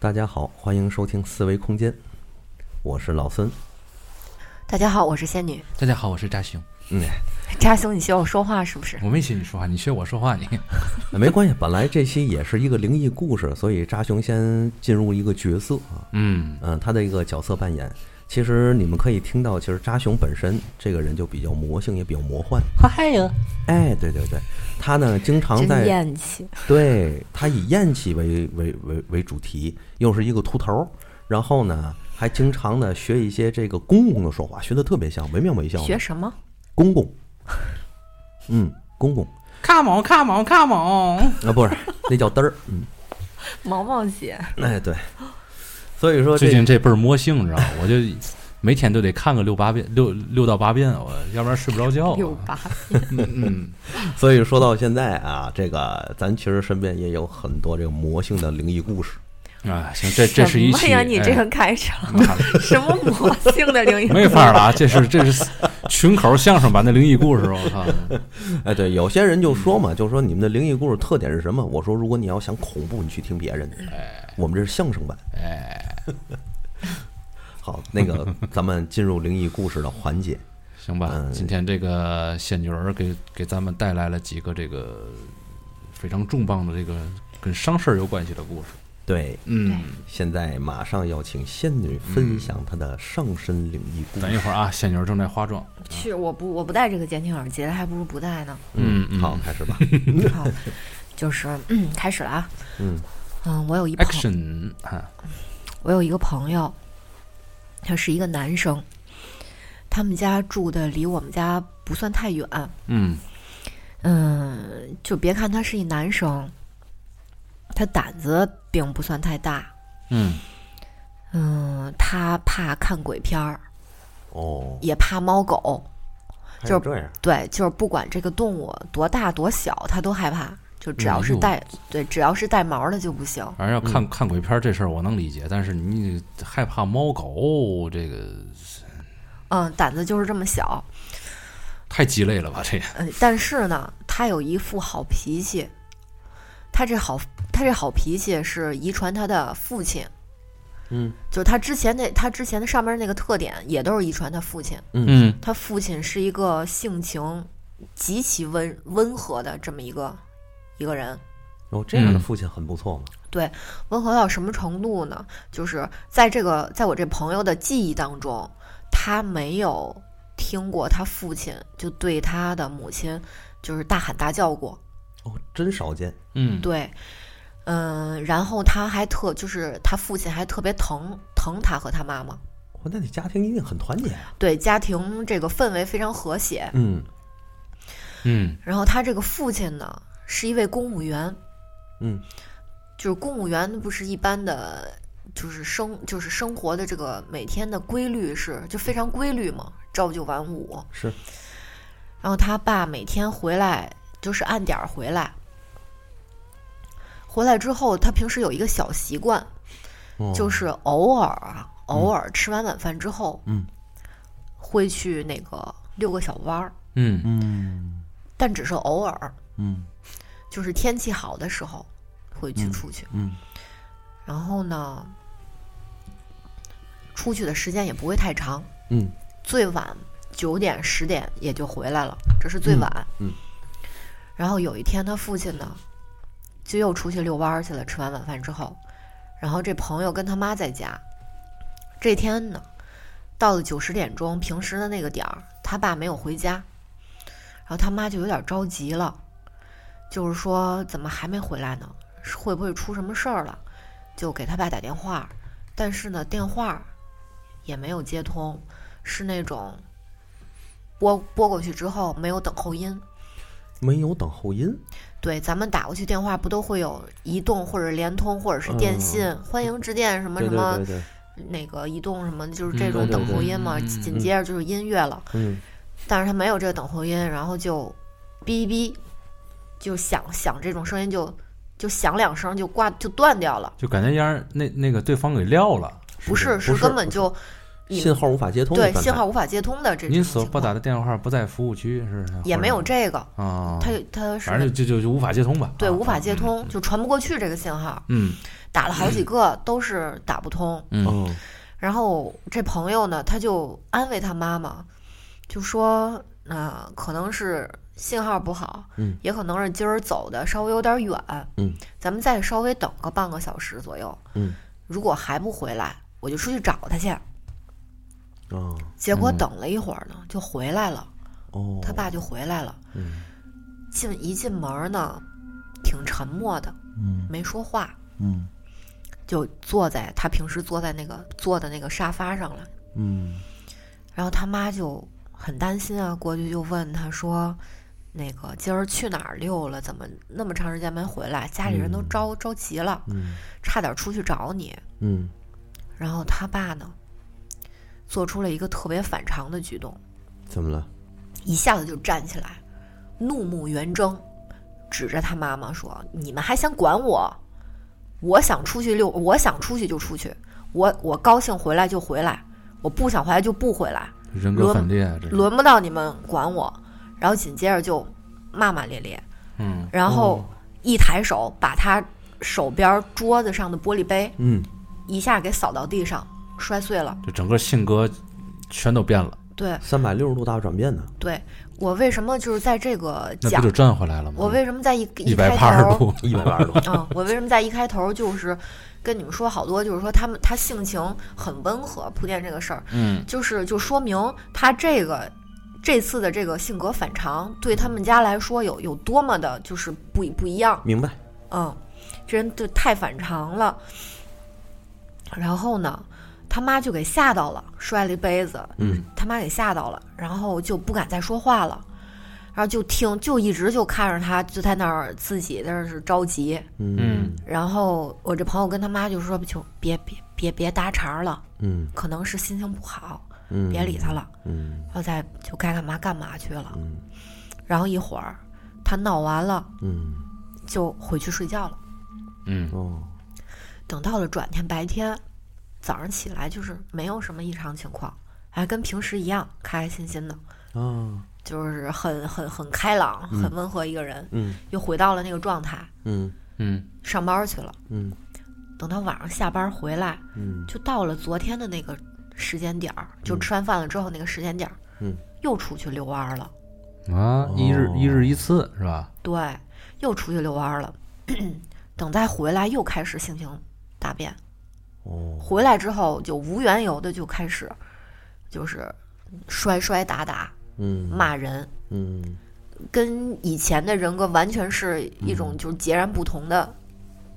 大家好，欢迎收听四维空间，我是老孙。大家好，我是仙女。大家好，我是扎熊。嗯，扎熊，你学我说话是不是？我没学你说话，你学我说话你。没关系，本来这期也是一个灵异故事，所以扎熊先进入一个角色啊。嗯嗯，他的一个角色扮演。其实你们可以听到，其实扎熊本身这个人就比较魔性，也比较魔幻。嗨呀！哎，对对对，他呢经常在厌气。对他以厌气为为为为主题，又是一个秃头，然后呢还经常呢学一些这个公公的说话，学的特别像，惟妙惟肖。学什么？公公。嗯，公公。Come on, come on, come on！啊，不是，那叫嘚儿。嗯，毛毛姐。哎，对。所以说最近这倍儿魔性，你知道吗？我就每天都得看个六八遍，六六到八遍，我要不然睡不着觉。六八遍。嗯，所以说到现在啊，这个咱其实身边也有很多这个魔性的灵异故事。啊，行，这这是一期。什么呀？你这个开场，什么魔性的灵异？没法了啊！这是这是群口相声版的灵异故事，我靠！哎，对，有些人就说嘛，就说你们的灵异故事特点是什么？我说，如果你要想恐怖，你去听别人的。我们这是相声版。哎，好，那个咱们进入灵异故事的环节，行吧？今天这个仙女儿给给咱们带来了几个这个非常重磅的这个跟伤事儿有关系的故事。对，嗯，现在马上要请仙女分享她的上身灵异故事。等一会儿啊，仙女儿正在化妆。去，我不我不戴这个监听耳机了，还不如不戴呢。嗯，好，开始吧。好，就是嗯，开始了啊。嗯嗯，我有一朋 action 啊，我有一个朋友，他是一个男生，他们家住的离我们家不算太远。嗯。嗯，就别看他是一男生。他胆子并不算太大，嗯。嗯，他怕看鬼片儿，哦，也怕猫狗，就是，对，就是不管这个动物多大多小，他都害怕，就只要是带、对，只要是带毛的就不行。反正要看、看鬼片这事儿我能理解，但是你害怕猫狗这个，嗯，胆子就是这么小，太鸡肋了吧这？嗯，但是呢，他有一副好脾气。他这好，他这好脾气是遗传他的父亲，嗯，就是他之前那他之前的上面那个特点也都是遗传他父亲，嗯，他父亲是一个性情极其温温和的这么一个一个人。哦，这样的父亲很不错嘛。对，温和到什么程度呢？就是在这个在我这朋友的记忆当中，他没有听过他父亲就对他的母亲就是大喊大叫过。哦，真少见。嗯，对，嗯，然后他还特就是他父亲还特别疼疼他和他妈妈。哦，那你家庭一定很团结啊。对，家庭这个氛围非常和谐。嗯嗯，然后他这个父亲呢是一位公务员。嗯，就是公务员不是一般的，就是生就是生活的这个每天的规律是就非常规律嘛，朝九晚五。是。然后他爸每天回来。就是按点儿回来，回来之后，他平时有一个小习惯，哦、就是偶尔啊，偶尔吃完晚饭之后，嗯，会去那个遛个小弯儿，嗯嗯，但只是偶尔，嗯，就是天气好的时候会去出去，嗯，然后呢，出去的时间也不会太长，嗯，最晚九点十点也就回来了，这是最晚，嗯。然后有一天，他父亲呢，就又出去遛弯去了。吃完晚饭之后，然后这朋友跟他妈在家。这天呢，到了九十点钟，平时的那个点儿，他爸没有回家，然后他妈就有点着急了，就是说怎么还没回来呢？会不会出什么事儿了？就给他爸打电话，但是呢，电话也没有接通，是那种拨拨过去之后没有等候音。没有等候音，对，咱们打过去电话不都会有移动或者联通或者是电信、嗯、欢迎致电什么什么，对对对那个移动什么，就是这种等候音嘛。嗯、紧接着就是音乐了，嗯，但是他没有这个等候音，然后就哔哔就响响这种声音就就响两声就挂就断掉了，就感觉让那那个对方给撂了，不是是根本就信号无法接通对信号无法接通的这种您所拨打的电话号不在服务区是？也没有这个，啊，它它是反正就就就无法接通吧。啊对无法接。通，就传不过去这个信号，嗯打了好几个都是打不通。嗯哦，然后这朋友呢，他就安慰他妈妈，就说，那、可能是信号不好，嗯，也可能是今儿走的稍微有点远，嗯，咱们再稍微等个半个小时左右，嗯，如果还不回来，我就出去找他去。哦。结果嗯。等了一会儿呢，就回来了，哦，他爸就回来了，嗯。进一进门呢，挺沉默的，嗯。没说话，嗯。就坐在他平时坐在那个坐的那个沙发上了。嗯。然后他妈就很担心啊，过去就问他说：“那个今儿去哪儿溜了？怎么那么长时间没回来？家里人都嗯着、着急了，嗯差点出去找你。嗯”然后他爸呢，做出了一个特别反常的举动，怎么了？一下子就站起来，怒目圆睁，指着他妈妈说：“你们还想管我？我想出去溜，我想出去就出去，我我高兴回来就回来，我不想回来就不回来。”人格分裂，轮不到你们管我。然后紧接着就骂骂咧咧，嗯。然后一抬手把他手边桌子上的玻璃杯嗯。一下给扫到地上，摔碎了。就整个性格全都变了，对。三百六十度大转变呢？对，我为什么就是在这个讲那不就，赚回来了吗？我为什么在一一百，八十度，一百八十度，嗯，我为什么在一开头就是跟你们说好多，就是说他们他性情很温和，铺垫这个事儿，嗯。就是就说明他这个这次的这个性格反常，对他们家来说有有多么的就是不一不一样。明白？嗯，这人就太反常了。然后呢，他妈就给吓到了，摔了一杯子，嗯他妈给吓到了，然后就不敢再说话了。然后就听，就一直就看着他，就在那儿自己在那儿是着急。嗯然后我这朋友跟他妈就说：“就别别别别搭茬了，嗯可能是心情不好，嗯，别理他了。”嗯然后再就该干嘛干嘛去了。嗯然后一会儿他闹完了，嗯就回去睡觉了。嗯哦等到了转天白天，早上起来就是没有什么异常情况，还跟平时一样开开心心的，啊就是很很很开朗、很温和一个人，嗯又回到了那个状态，嗯嗯上班去了。嗯等到晚上下班回来，嗯就到了昨天的那个时间点儿，就吃完饭了之后那个时间点儿，嗯，又出去遛弯儿了。啊，一日哦一日一次是吧？对，又出去遛弯儿了。等再回来，又开始性情大变。哦回来之后，就无缘由的就开始，就是摔摔打打、嗯骂人，嗯跟以前的人格完全是一种就是截然不同的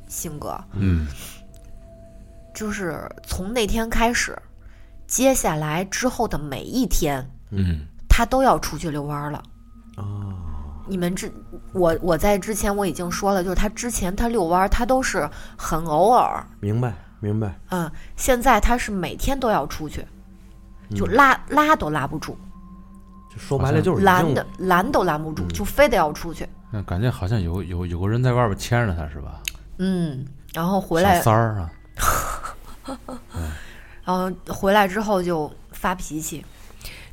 性格。嗯就是从那天开始，接下来之后的每一天，嗯。他都要出去遛弯儿了。啊你们之我我在之前我已经说了，就是他之前他遛弯儿，他都是很偶尔，明白明白，嗯，现在他是每天都要出去，就嗯拉拉都拉不住，就说白了就是拦的拦都拦不住，就非得要出去。那感觉好像有有有个人在外边牵着他是吧？嗯，然后回来小，三儿啊，然后回来之后就发脾气，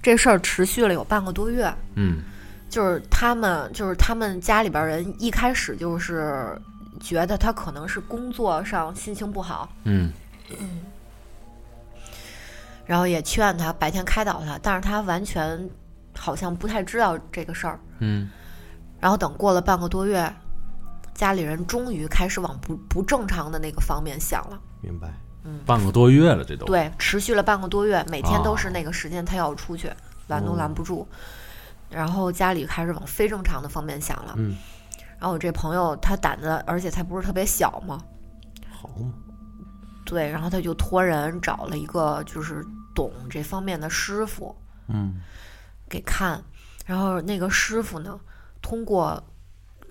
这事儿持续了有半个多月。嗯就是他们，就是他们家里边人一开始就是觉得他可能是工作上心情不好，嗯然后也劝他白天开导他，但是他完全好像不太知道这个事儿。嗯然后等过了半个多月，家里人终于开始往不不正常的那个方面想了。明白，半个多月了，这都。对，持续了半个多月，每天都是哦那个时间他要出去，拦都拦不住。然后家里开始往非正常的方面想了。嗯，然后我这朋友他胆子，而且他不是特别小嘛，好嘛，对，然后他就托人找了一个就是懂这方面的师傅嗯。给看，然后那个师傅呢，通过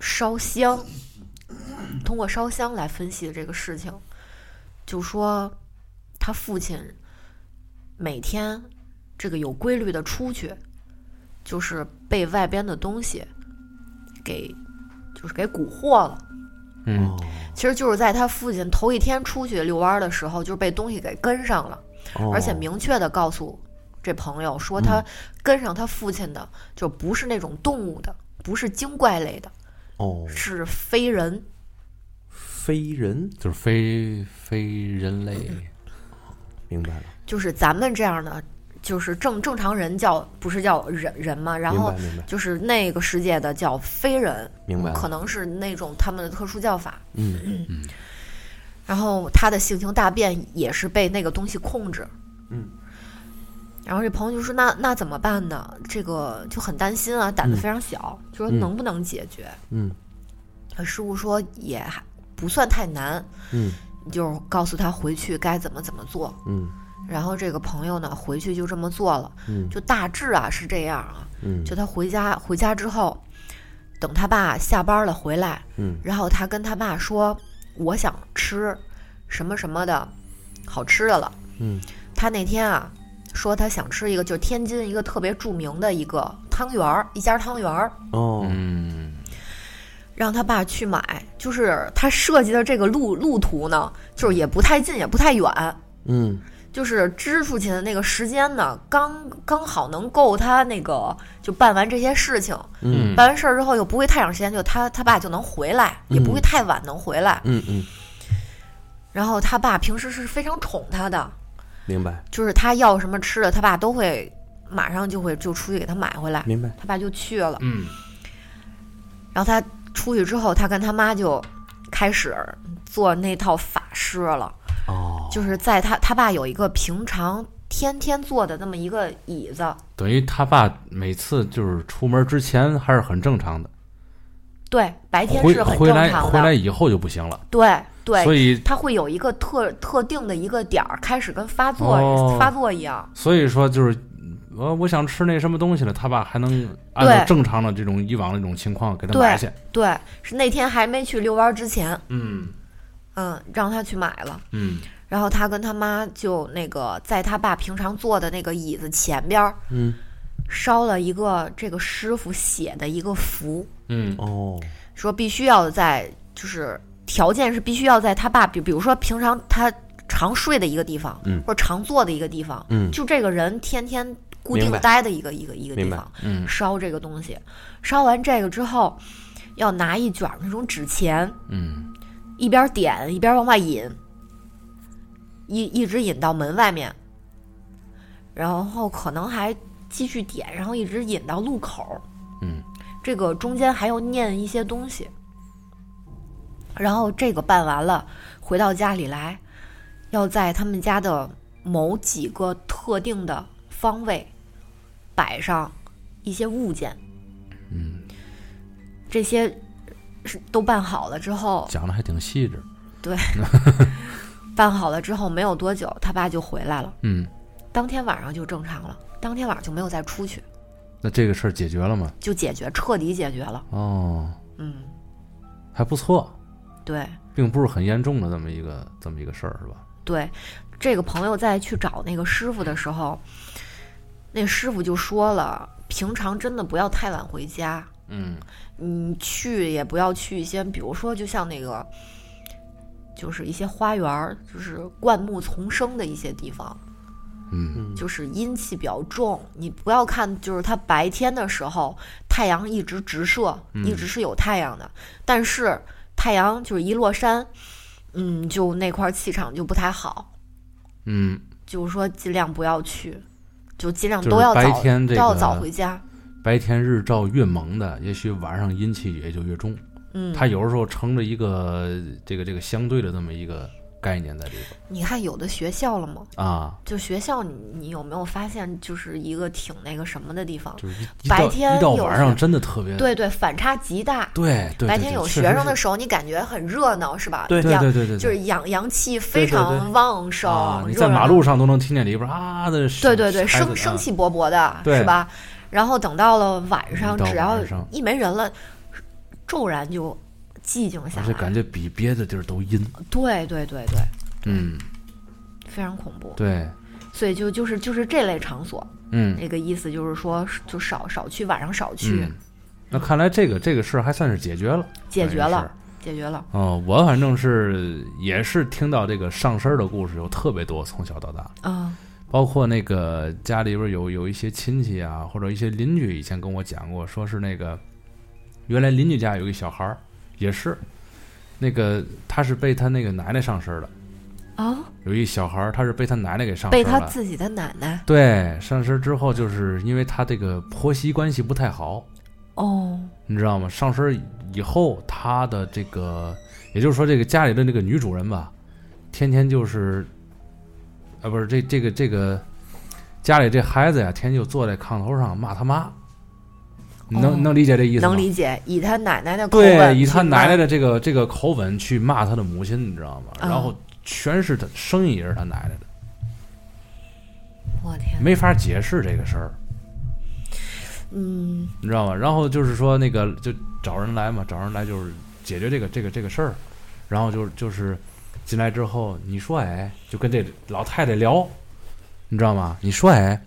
烧香，通过烧香来分析这个事情，就说他父亲每天这个有规律的出去，就是被外边的东西给就是给蛊惑了。嗯哦其实就是在他父亲头一天出去遛弯儿的时候，就是被东西给跟上了。哦而且明确的告诉这朋友说，他跟上他父亲的就不是那种动物的，不是精怪类的，哦，是非人。非人，就是非非人类，明白了，就是咱们这样的，就是正正常人叫不是叫人人嘛，然后就是那个世界的叫非人，明白可能是那种他们的特殊叫法。嗯。嗯。然后他的性情大变也是被那个东西控制。嗯。然后这朋友就说：“那那怎么办呢？这个就很担心啊，胆子嗯。非常小，就说嗯。能不能解决？”嗯。他师傅说也还不算太难，嗯。就告诉他回去该怎么怎么做。嗯。然后这个朋友呢，回去就这么做了，嗯。就大致啊是这样啊。嗯，就他回家回家之后，等他爸下班了回来，嗯。然后他跟他爸说：“我想吃什么什么的好吃的了。”嗯。他那天啊说他想吃一个，就是天津一个特别著名的一个汤圆儿，一家汤圆儿，哦，嗯让他爸去买。就是他设计的这个路路途呢，就是也不太近，也不太远，嗯就是支出去的那个时间呢，刚刚好能够他那个就办完这些事情。嗯办完事儿之后又不会太长时间，就他他爸就能回来，也不会太晚能回来。嗯嗯，然后他爸平时是非常宠他的，明白就是他要什么吃的，他爸都会马上就会就出去给他买回来。明白，他爸就去了，嗯然后他出去之后，他跟他妈就开始做那套法事了，哦，就是在他他爸有一个平常天天坐的那么一个椅子，等于他爸每次就是出门之前还是很正常的，对，白天是很正常的，回来以后就不行了，对对，所以他会有一个特特定的一个点儿开始跟发作、哦发作一样。所以说就是，呃，我想吃那什么东西了，他爸还能按照正常的这种以往的这种情况给他对买去。对，是那天还没去遛弯儿之前，嗯。嗯，让他去买了。嗯。然后他跟他妈就那个在他爸平常坐的那个椅子前边儿嗯。烧了一个这个师傅写的一个符，嗯。哦，说必须要在就是条件是必须要在他爸比比如说平常他常睡的一个地方，嗯。或者常坐的一个地方，嗯。就这个人天天固定待的一个一个一个地方嗯。烧这个东西，烧完这个之后，要拿一卷那种纸钱，嗯。一边点一边往外引，一一直引到门外面，然后可能还继续点，然后一直引到路口。嗯，这个中间还要念一些东西。然后这个办完了，回到家里来，要在他们家的某几个特定的方位摆上一些物件。嗯，这些是都办好了之后，讲的还挺细致。对，办好了之后没有多久，他爸就回来了，嗯，当天晚上就正常了，当天晚上就没有再出去，那这个事儿解决了吗？就解决，彻底解决了。哦，嗯，还不错，对并不是很严重的这么一个这么一个事儿，是吧？对，这个朋友在去找那个师傅的时候，那师傅就说了，平常真的不要太晚回家，嗯。你去也不要去一些，比如说就像那个。就是一些花园儿，就是灌木丛生的一些地方，嗯。就是阴气比较重，你不要看，就是它白天的时候太阳一直直射，嗯一直是有太阳的，但是太阳就是一落山，嗯，就那块儿气场就不太好，嗯，就是说尽量不要去，就尽量都要早、天这都要早个回家，白天日照越猛的，也许晚上阴气也就越重。嗯，它有的时候成着一个这个这个相对的这么一个概念在里边你看有的学校了吗？啊，就学校你，你有没有发现，就是一个挺那个什么的地方？白到一到天有晚上真的特别对对，反差极大。对白天有学生的时候，你感觉很热闹，是吧？对对阳对对对，就是对阳阳气非常旺盛，啊，你在马路上都能听见里边啊的对对对，生生气勃勃的，对是吧？然后等到了晚上，只要一没人了，骤然就寂静下来。而且感觉比别的地儿都阴，对对对对，嗯，非常恐怖。对，所以就就是就是这类场所，嗯。那个意思就是说，就少少去，晚上少去，嗯，那看来这个这个事儿还算是解决了，解决了。解决了。哦，我反正是也是听到这个上身儿的故事有特别多，从小到大，啊，包括那个家里边有有一些亲戚啊，或者一些邻居以前跟我讲过，说是那个原来邻居家有一小孩儿，也是那个他是被他那个奶奶上身儿的，啊，有一小孩儿他是被他奶奶给上身了。他自己的奶奶。对，上身之后就是因为他这个婆媳关系不太好，哦，你知道吗？上身以后，他的这个，也就是说，这个家里的那个女主人吧，天天就是，啊，不是这这个这个家里这孩子呀，天天就坐在炕头上骂他妈，你能、哦能理解这意思吗？能理解，以他奶奶的口吻对，吻以他奶奶的这个这个口吻去骂他的母亲，你知道吗？啊然后全是他声音也是他奶奶的，我天，没法解释这个事儿。嗯你知道吗？然后就是说那个就找人来嘛，找人来就是解决这个这个这个事儿，然后就就是进来之后，你说哎，就跟这老太太聊，你知道吗？你说哎，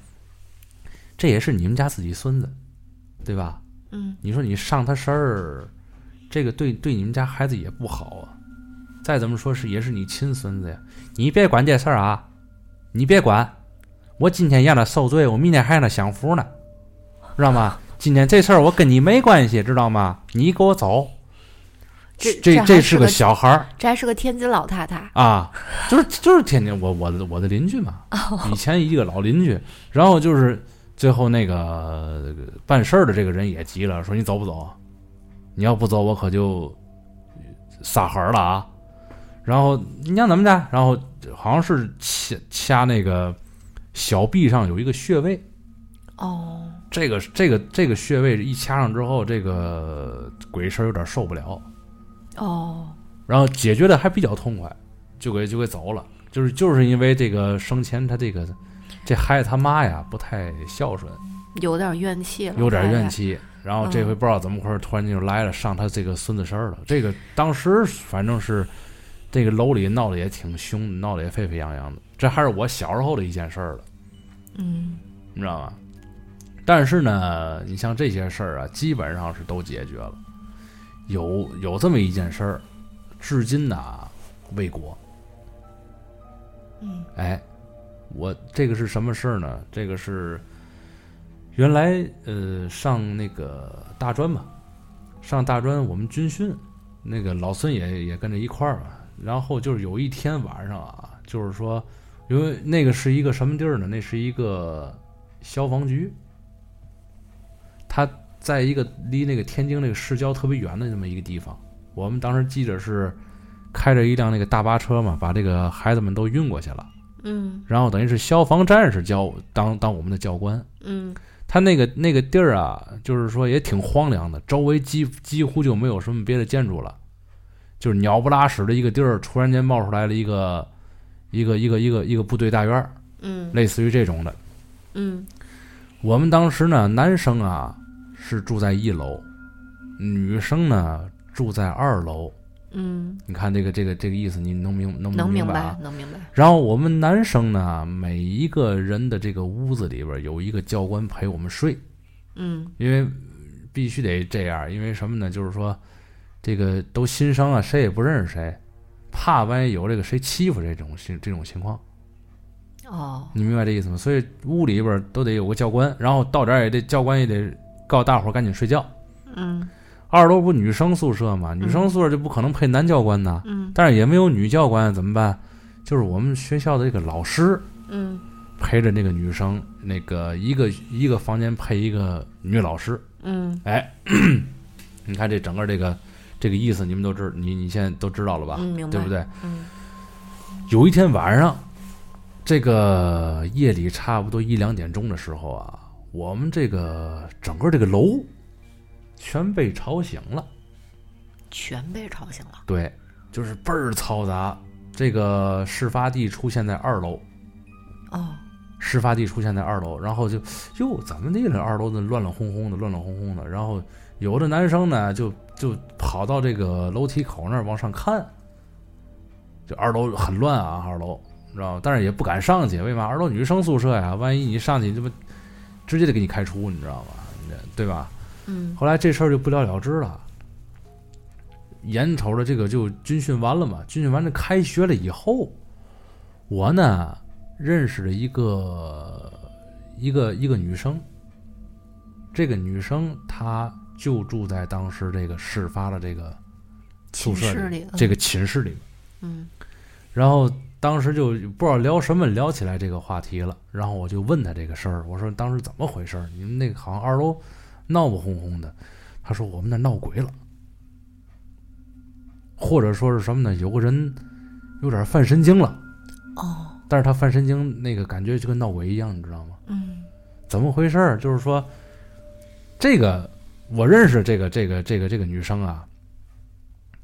这也是你们家自己孙子，对吧？嗯你说你上他身儿，这个对对你们家孩子也不好啊。再怎么说是也是你亲孙子呀，你别管这事儿啊，你别管，我今天让他受罪，我明天还让他享福呢，知道吗？今天这事儿我跟你没关系，知道吗？你给我走。这这这是个小孩儿这还是个天津老太太。啊，就是就是天津我我的我的邻居嘛，以前一个老邻居，然后就是最后那个办事儿的这个人也急了，说你走不走？你要不走，我可就撒狠儿了啊！然后你想怎么着？然后好像是掐掐那个小臂上有一个穴位，哦，这个这个这个穴位一掐上之后，这个鬼神儿有点受不了，哦，然后解决的还比较痛快，就给就给走了。就是就是因为这个生前他这个这孩子他妈呀不太孝顺，有点怨气了，有点怨气。然后这回不知道怎么回事，突然间就来了，上他这个孙子身儿了。这个当时反正是这个楼里闹得也挺凶，闹得也沸沸扬扬的。这还是我小时候的一件事儿了，嗯你知道吗？但是呢，你像这些事儿啊，基本上是都解决了。有有这么一件事儿，至今呢未果。嗯哎，我这个是什么事儿呢？这个是原来呃上那个大专嘛，上大专我们军训，那个老孙也也跟着一块儿嘛。然后就是有一天晚上啊，就是说，因为那个是一个什么地儿呢？那是一个消防局，他在一个离那个天津那个市郊特别远的那么一个地方。我们当时记着是开着一辆那个大巴车嘛，把这个孩子们都运过去了。嗯然后等于是消防战士教当当我们的教官。嗯他那个那个地儿啊，就是说也挺荒凉的，周围几几乎就没有什么别的建筑了，就是鸟不拉屎的一个地儿，突然间冒出来了一个一个一个一个一个部队大院儿，嗯类似于这种的。嗯我们当时呢，男生啊是住在一楼，女生呢住在二楼。嗯，你看这个这个这个意思，你能明能不能明明白啊？能明白。然后我们男生呢，每一个人的这个屋子里边有一个教官陪我们睡，嗯因为必须得这样，因为什么呢？就是说，这个都新生啊，谁也不认识谁，怕万一有这个谁欺负这种情这种情况，哦你明白这意思吗？所以屋里边都得有个教官，然后到点儿也得教官也得告大伙儿赶紧睡觉。嗯二楼不女生宿舍嘛，女生宿舍就不可能配男教官呐，嗯但是也没有女教官，怎么办？就是我们学校的这个老师，嗯陪着那个女生，那个一个一个房间配一个女老师。嗯哎，你看这整个这个这个意思，你们都知，你你现在都知道了吧？嗯，明白。对不？对？嗯有一天晚上，这个夜里差不多一两点钟的时候啊，我们这个整个这个楼全被吵醒了。全被吵醒了。对，就是倍儿嘈杂。这个事发地出现在二楼，哦事发地出现在二楼，然后就哟，怎么地了二楼的乱乱哄哄的，乱乱哄哄的。然后有的男生呢，就就跑到这个楼梯口那儿往上看，就二楼很乱啊，二楼，你知道吗？但是也不敢上去，为嘛？二楼女生宿舍呀，万一你上去，这不直接就给你开除，你知道吗？对吧？嗯后来这事儿就不了了之了。眼瞅着这个就军训完了嘛，军训完了开学了以后，我呢认识了一个一个一个女生，这个女生她就住在当时这个事发的这个宿舍里这个寝室里面。嗯然后当时就不知道聊什么聊起来这个话题了，然后我就问她这个事儿，我说当时怎么回事儿？你们那个好像二楼闹不哄哄的，他说我们那闹鬼了，或者说是什么呢？有个人有点犯神经了，哦但是他犯神经那个感觉就跟闹鬼一样，你知道吗？嗯怎么回事儿？就是说，这个我认识这个这个这个这个女生啊，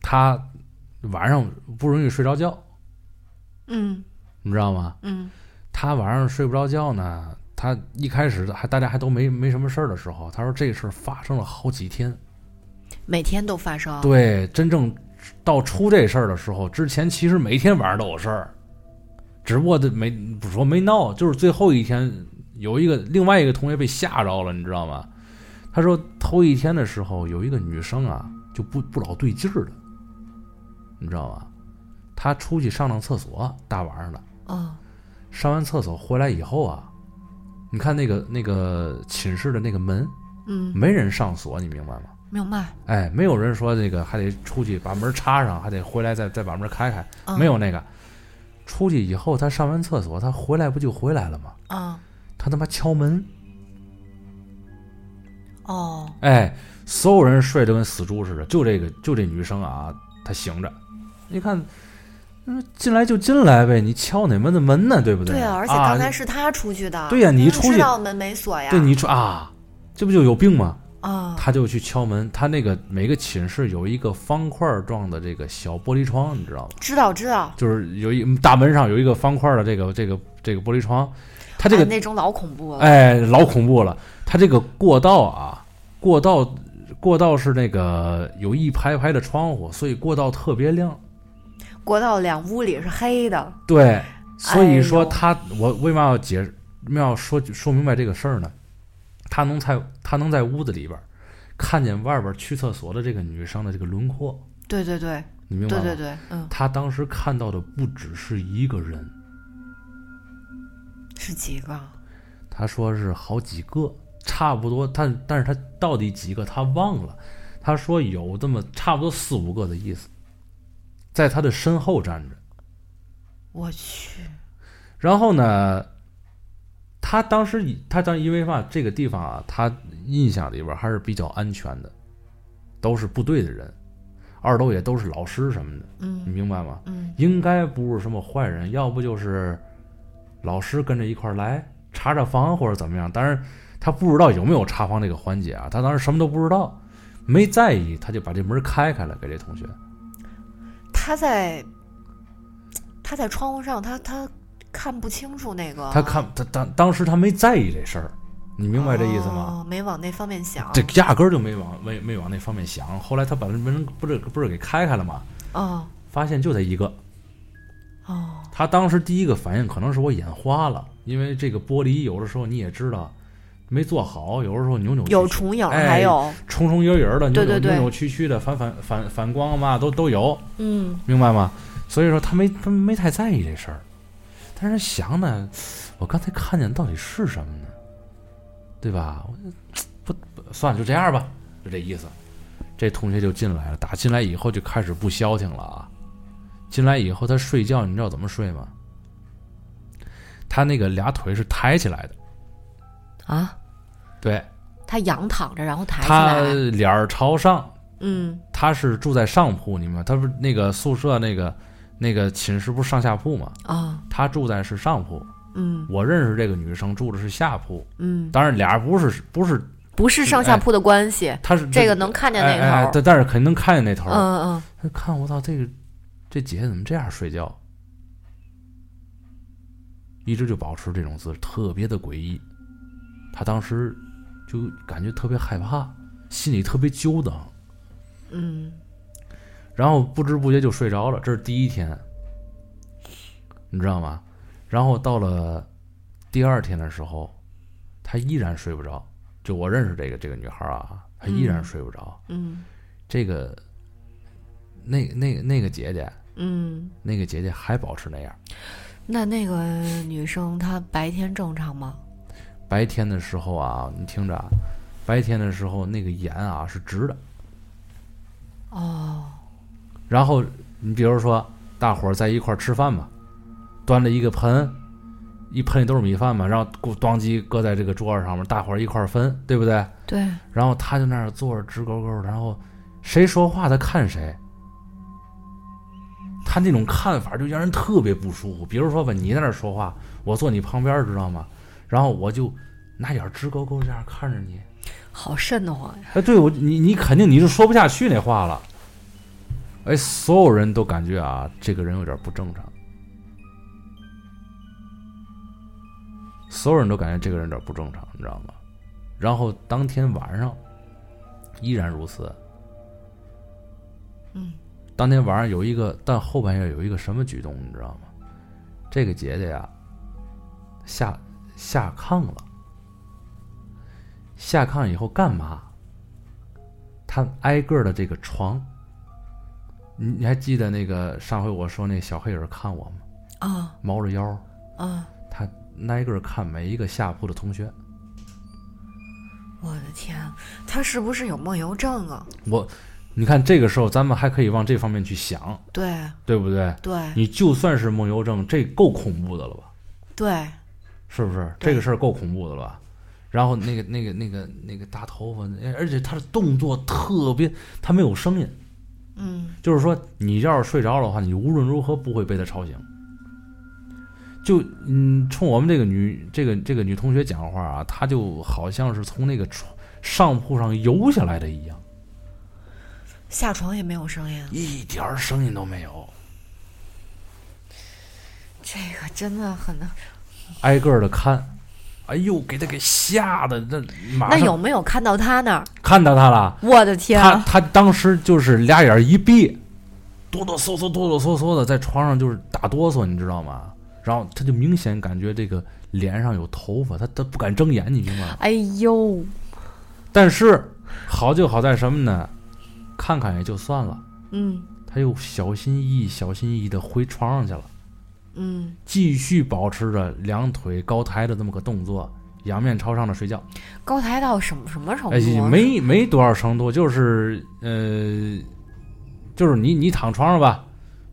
她晚上不容易睡着觉，嗯你知道吗？嗯她晚上睡不着觉呢，他一开始还大家还都没没什么事儿的时候，他说这事儿发生了好几天。每天都发生。对，真正到出这事儿的时候，之前其实每天晚上都有事儿，只不过这没不说没闹，就是最后一天有一个另外一个同学被吓着了，你知道吗？他说头一天的时候有一个女生啊就不不老对劲儿的，你知道吗？她出去上趟厕所，大晚上的。哦上完厕所回来以后啊，你看那个那个寝室的那个门，嗯，没人上锁，你明白吗？明白。哎，没有人说这个还得出去把门插上，还得回来再再把门开开，嗯没有那个。出去以后，他上完厕所，他回来不就回来了吗？嗯他他妈敲门，哦哎，所有人睡得跟死猪似的，就这个就这女生啊，她醒着，一看，嗯，进来就进来呗，你敲哪门的门呢？对不对？对啊，而且刚才是他出去的。对呀你一出去知道门没锁呀。对你出啊，这不就有病吗？啊他就去敲门，他那个每个寝室有一个方块状的这个小玻璃窗，你知道吗？知道知道。就是有一大门上有一个方块的这个这个这个玻璃窗，他这个哎那种老恐怖了。哎老恐怖了，他这个过道啊，过道过道是那个有一排排的窗户，所以过道特别亮。过道两屋里是黑的。对，所以说他我为嘛要解释要说说明白这个事儿呢？他能在他能在屋子里边儿看见外边儿去厕所的这个女生的这个轮廓，对对对你明白吗？对对对，嗯，他当时看到的不只是一个人，是几个？他说是好几个，差不多。但但是他到底几个他忘了。他说有这么差不多四五个的意思，在他的身后站着。我去，然后呢，他当时以他当因为嘛这个地方啊，他印象里边还是比较安全的，都是部队的人，二楼也都是老师什么的，你嗯明白吗？嗯应该不是什么坏人，要不就是老师跟着一块儿来查查房或者怎么样。当然，他不知道有没有查房这个环节啊，他当时什么都不知道，没在意，他就把这门开开了给这同学。他在他在窗户上，他他看不清楚那个。他看他当当时他没在意这事儿，你明白这意思吗？哦？没往那方面想。这压根儿就没往没没往那方面想。后来他把那门不是不是给开开了吗？哦发现就他一个。哦，他当时第一个反应可能是我眼花了，因为这个玻璃有的时候你也知道没做好，有的时候扭扭有重影，哎还有重重影影的，扭扭扭扭曲曲的，反反反反光嘛，都都有，嗯明白吗？所以说他没他没太在意这事儿，但是想呢，我刚才看见到底是什么呢？对吧？我不不算了，就这样吧，就这意思。这同学就进来了，打进来以后就开始不消停了啊。进来以后他睡觉，你知道怎么睡吗？他那个俩腿是抬起来的，啊，对他仰躺着，然后抬起他来。脸儿朝上，嗯他是住在上铺，你们他不是那个宿舍那个那个寝室不是上下铺吗？啊他住在是上铺，嗯我认识这个女生住的是下铺，嗯，当然俩人不是不是，不是上下铺的关系，他是这个能看见那头儿。哎哎但但是肯定能看见那头儿。嗯嗯他看我操，这个这姐姐怎么这样睡觉？一直就保持这种姿势，特别的诡异。他当时就感觉特别害怕，心里特别揪的，嗯然后不知不觉就睡着了。这是第一天，你知道吗？然后到了第二天的时候，他依然睡不着。就我认识这个这个女孩啊，她依然嗯睡不着。嗯这个那那那个姐姐，嗯，那个姐姐还保持那样。那那个女生她白天正常吗？白天的时候啊，你听着啊，白天的时候那个眼啊是直的。哦，然后你比如说，大伙儿在一块儿吃饭嘛，端了一个盆，一盆里都是米饭嘛，然后咣当机搁在这个桌子上面，大伙儿一块儿分，对不对？对，然后他就那儿坐着直勾勾的，然后谁说话他看谁，他那种看法就让人特别不舒服。比如说吧，你在那儿说话，我坐你旁边儿，知道吗？然后我就拿眼直勾勾这样看着你，好瘆得慌呀。哎，对我你你肯定你就说不下去那话了。哎，所有人都感觉啊，这个人有点不正常。所有人都感觉这个人有点不正常，你知道吗？然后当天晚上依然如此。嗯，当天晚上有一个，但后半夜有一个什么举动，你知道吗？这个姐姐呀，下下炕了。下炕以后干嘛？他挨个的这个床，你你还记得那个上回我说那小黑人看我吗？啊猫着腰，啊！他挨个看每一个下铺的同学。我的天，他是不是有梦游症啊？我，你看这个时候咱们还可以往这方面去想，对对不对？对你就算是梦游症，这够恐怖的了吧？对，是不是？这个事儿够恐怖的了吧？然后那个那个那个那个大头发，哎而且他的动作特别，他没有声音，嗯就是说你要是睡着了的话，你无论如何不会被他吵醒。就嗯，冲我们这个女这个这个女同学讲话啊，她就好像是从那个床上铺上游下来的一样，下床也没有声音，一点儿声音都没有，这个真的很难。挨个的看，哎呦，给他给吓的，那马上那有没有看到他那儿？看到他了。我的天他啊！他当时就是俩眼一闭，哆哆嗦嗦、哆哆嗦嗦的在床上就是打哆嗦，你知道吗？然后他就明显感觉这个脸上有头发，他他不敢睁眼，你明白吗？哎呦，但是好就好在什么呢？看看也就算了，嗯他又小心翼翼、小心翼翼的回床上去了，嗯，继续保持着两腿高抬的这么个动作，仰面朝上的睡觉。高抬到什么什么程度哎啊？，没没多少程度，就是呃，就是你你躺床上吧，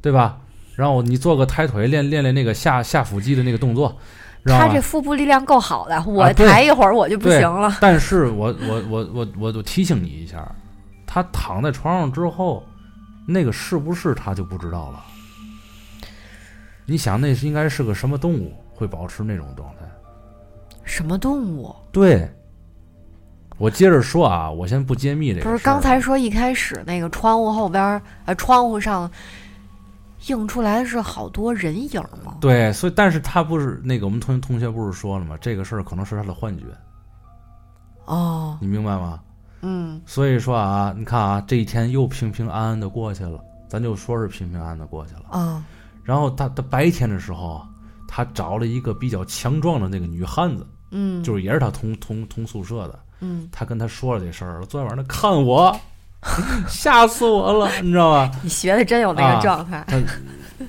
对吧？然后你做个抬腿，练练练那个下下腹肌的那个动作，他这腹部力量够好的，我抬一会儿我就不行了。但是我我我我我我提醒你一下，他躺在床上之后，那个是不是他就不知道了。你想，那是应该是个什么动物会保持那种状态？什么动物？对，我接着说啊，我先不揭秘这个。不是刚才说一开始那个窗户后边儿，呃，窗户上映出来的是好多人影吗？对，所以但是他不是那个我们同同学不是说了吗？这个事儿可能是他的幻觉，哦，你明白吗？嗯所以说啊，你看啊，这一天又平平安安的过去了，咱就说是平平安安的过去了。嗯然后他他白天的时候啊，他找了一个比较强壮的那个女汉子，嗯，就是也是他同同同宿舍的，嗯，他跟他说了这事儿。昨天晚上他看我，吓死我了，你知道吧？你学的真有那啊个状态。他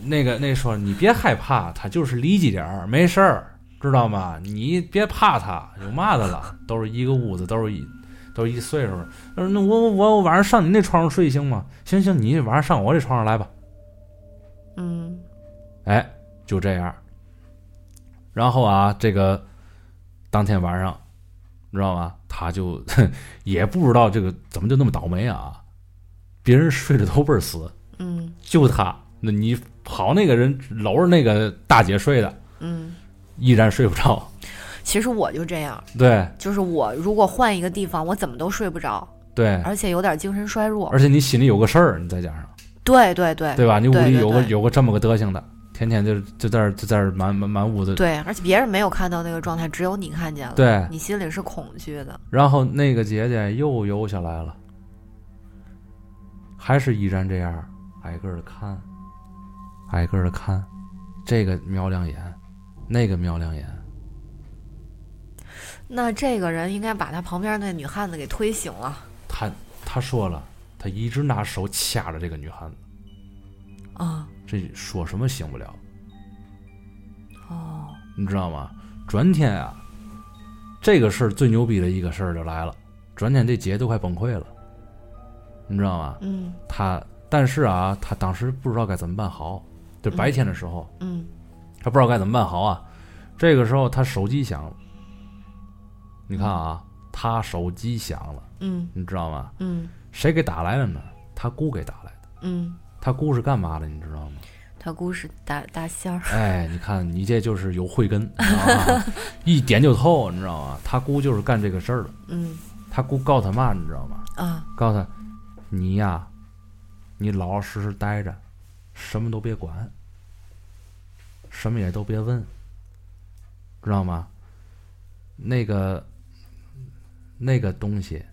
那个那说你别害怕，他就是离奇点儿，没事儿，知道吗？你别怕他，有嘛的了？都是一个屋子，都是一都是一岁数。他说那我我我晚上上你那床上睡行吗？行行，你晚上上我这床上来吧。嗯哎，就这样。然后啊，这个当天晚上，你知道吗？他就 也不知道这个怎么就那么倒霉啊！别人睡得都倍儿死，嗯就他，那你跑那个人搂着那个大姐睡的，嗯，依然睡不着。其实我就这样，对就是我如果换一个地方，我怎么都睡不着，对，而且有点精神衰弱。而且你心里有个事儿，你再加上，对对对对吧？你屋里有个有个这么个德行的，天天就就在这儿就在这儿满满满屋子。对，而且别人没有看到那个状态，只有你看见了。对你心里是恐惧的。然后那个姐姐又游下来了，还是依然这样，挨个的看，挨个的看，这个瞄两眼，那个瞄两眼。那这个人应该把他旁边那女汉子给推醒了。他他说了，他一直拿手掐着这个女汉子，啊这说什么醒不了，哦你知道吗？转天啊，这个事儿最牛逼的一个事儿就来了，转天这姐都快崩溃了，你知道吗？嗯她但是啊，她当时不知道该怎么办好，就白天的时候，嗯她不知道该怎么办好啊。这个时候她手机响了，你看啊，她手机响了，嗯你知道吗？嗯谁给打来的呢？她姑给打来的。嗯，她姑是干嘛的？你知道吗？他姑是大大仙儿，哎，你看你这就是有慧根，你知道吗？一点就透，你知道吗？他姑就是干这个事儿的。嗯他姑告他嘛，你知道吗？啊告诉他，你呀，你老老实实待着，什么都别管，什么也都别问，知道吗？那个那个东西，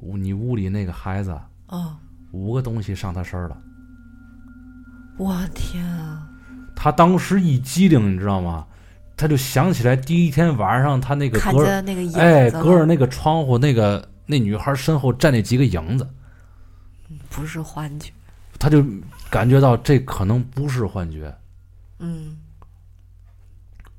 屋你屋里那个孩子，哦，五个东西上他身儿了。我天啊！他当时一激灵，你知道吗？他就想起来第一天晚上他那个看隔见那个影子哎隔着那个窗户那个那女孩身后站那几个影子，不是幻觉，他就感觉到这可能不是幻觉，嗯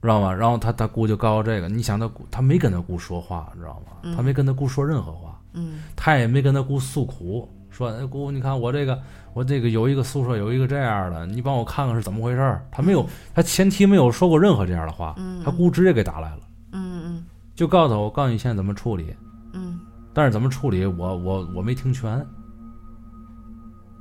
知道吗？然后他他姑就告诉这个，你想他姑他没跟他姑说话，知道吗？他没跟他姑说任何话，嗯他也没跟他姑诉苦，说哎姑，你看我这个我这个有一个宿舍有一个这样的，你帮我看看是怎么回事儿。他没有，他前提没有说过任何这样的话，嗯他姑直接给打来了，嗯嗯就告诉他我告诉你现在怎么处理，嗯但是怎么处理我我我没听全，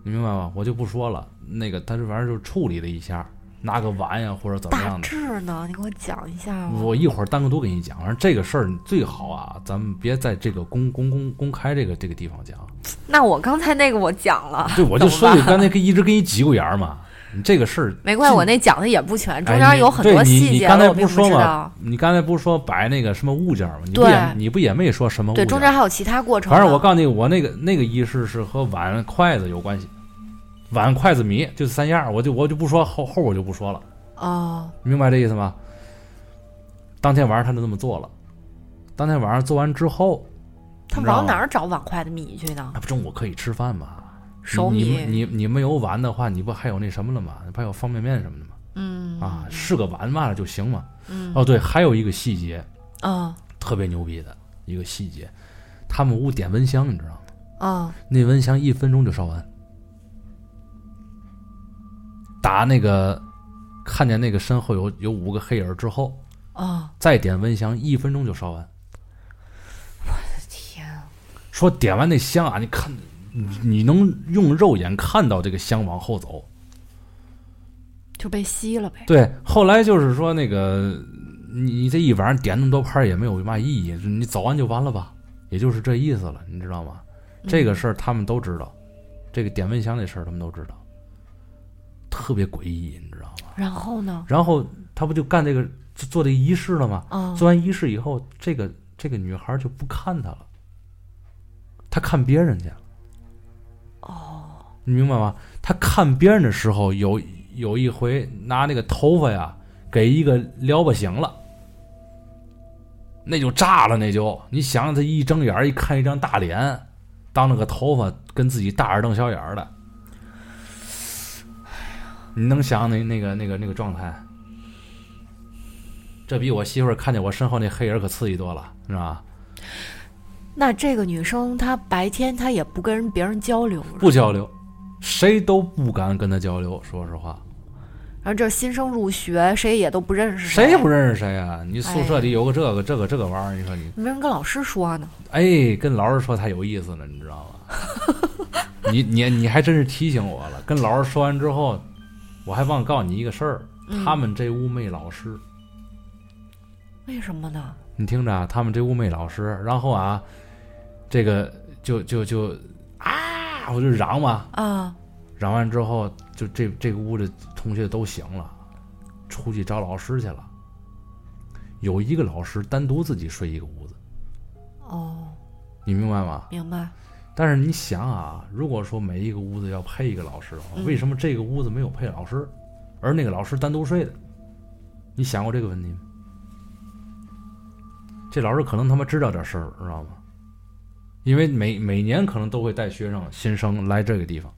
你明白吗？我就不说了，那个他这玩意儿就处理了一下，拿个碗呀或者怎么样的。致呢？你给我讲一下啊。我一会儿单独给你讲，反正这个事儿你最好啊，咱们别在这个公公公公开这个这个地方讲。那我刚才那个我讲了，对，我就说你刚才给一直给你挤过眼儿嘛。你这个事儿没怪，我那讲的也不全，中间有很多细节你刚才我并不是说吗。？你刚才不是说摆那个什么物件儿吗？你不对也你不也没说什么物对，件对？中间还有其他过程。反正我告诉你，我那个那个仪式是和碗筷子有关系，碗筷子米就是三样，我就我就不说后后我就不说了，哦，明白这意思吗？当天晚上他就这么做了，当天晚上做完之后，他往哪儿找碗筷子米去呢？那不中午可以吃饭吗？熟你米，你你你没有碗的话，你不还有那什么了吗？不还有方便面什么的吗？嗯啊，是个碗嘛就行嘛。嗯哦，对，还有一个细节哦特别牛逼的一个细节，他们屋点蚊香，你知道吗？哦那蚊香一分钟就烧完。打那个看见那个身后有有五个黑影儿之后，哦，再点蚊香，一分钟就烧完。我的天啊，说点完那香啊，你看，你你能用肉眼看到这个香往后走。就被吸了呗。对，后来就是说那个你你这一晚上点那么多盘儿也没有嘛意义，你走完就完了吧，也就是这意思了，你知道吗？这个事儿他们都知道，这个点蚊香这事儿他们都知道，特别诡异，你知道吗？然后呢？然后他不就干这个做做这个仪式了吗？哦做完仪式以后，这个这个女孩就不看他了，他看别人去了。哦，你明白吗？他看别人的时候，有有一回拿那个头发呀，给一个撩拨醒了，那就炸了，那就你想想他一睁眼一看一张大脸，当那个头发跟自己大眼瞪小眼儿的，你能想那那个那个那个状态？这比我媳妇儿看见我身后那黑人可刺激多了，是吧？那这个女生她白天她也不跟别人交流，不交流，谁都不敢跟她交流。说实话，然后这新生入学，谁也都不认识谁也不认识谁啊？你宿舍哎里有个这个这个这个玩意儿，你说你没人跟老师说呢。哎，跟老师说才有意思呢，你知道吗？你你你还真是提醒我了。跟老师说完之后，我还忘告诉你一个事儿，嗯他们这屋没老师。为什么呢？你听着啊，他们这屋没老师，然后啊，这个就就就啊，我就嚷嘛，啊，嚷完之后，就这这个屋的同学都醒了，出去找老师去了。有一个老师单独自己睡一个屋子，哦，你明白吗？明白。但是你想啊，如果说每一个屋子要配一个老师的话，嗯为什么这个屋子没有配老师，而那个老师单独睡的？你想过这个问题吗？这老师可能他妈知道点事儿，知道吗？因为每每年可能都会带学生新生来这个地方。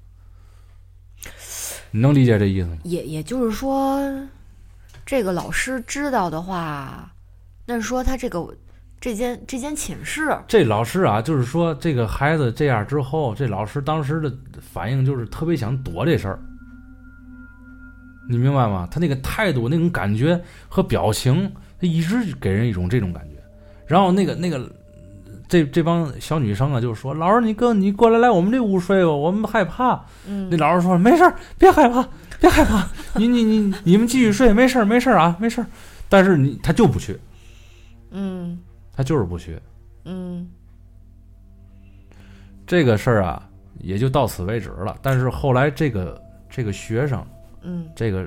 你能理解这意思吗？也也就是说，这个老师知道的话，那说他这个这间这间寝室，这老师啊，就是说这个孩子这样之后，这老师当时的反应就是特别想躲这事儿，你明白吗？他那个态度、那种感觉和表情，他一直给人一种这种感觉。然后那个那个这这帮小女生啊，就是说：“老师，你跟你过来来我们这屋睡吧，我们害怕。”嗯那老师说：“没事儿，别害怕，别害怕，你你你你们继续睡，没事儿没事儿啊，没事儿。”但是你他就不去，嗯他就是不学。嗯这个事儿啊，也就到此为止了。但是后来这个这个学生，嗯这个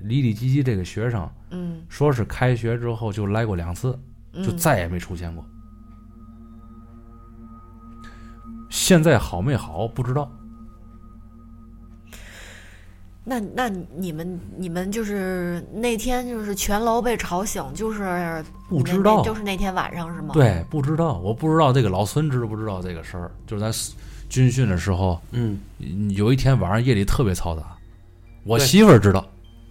里里唧唧这个学生，嗯，说是开学之后就来过两次，就嗯再也没出现过。现在好没好不知道，那那你们你们就是那天就是全楼被吵醒，就是不知道就是那天晚上是吗？，对，不知道，我不知道这个老孙知不知道这个事儿。就是咱军训的时候，嗯有一天晚上夜里特别嘈杂，我媳妇儿知道。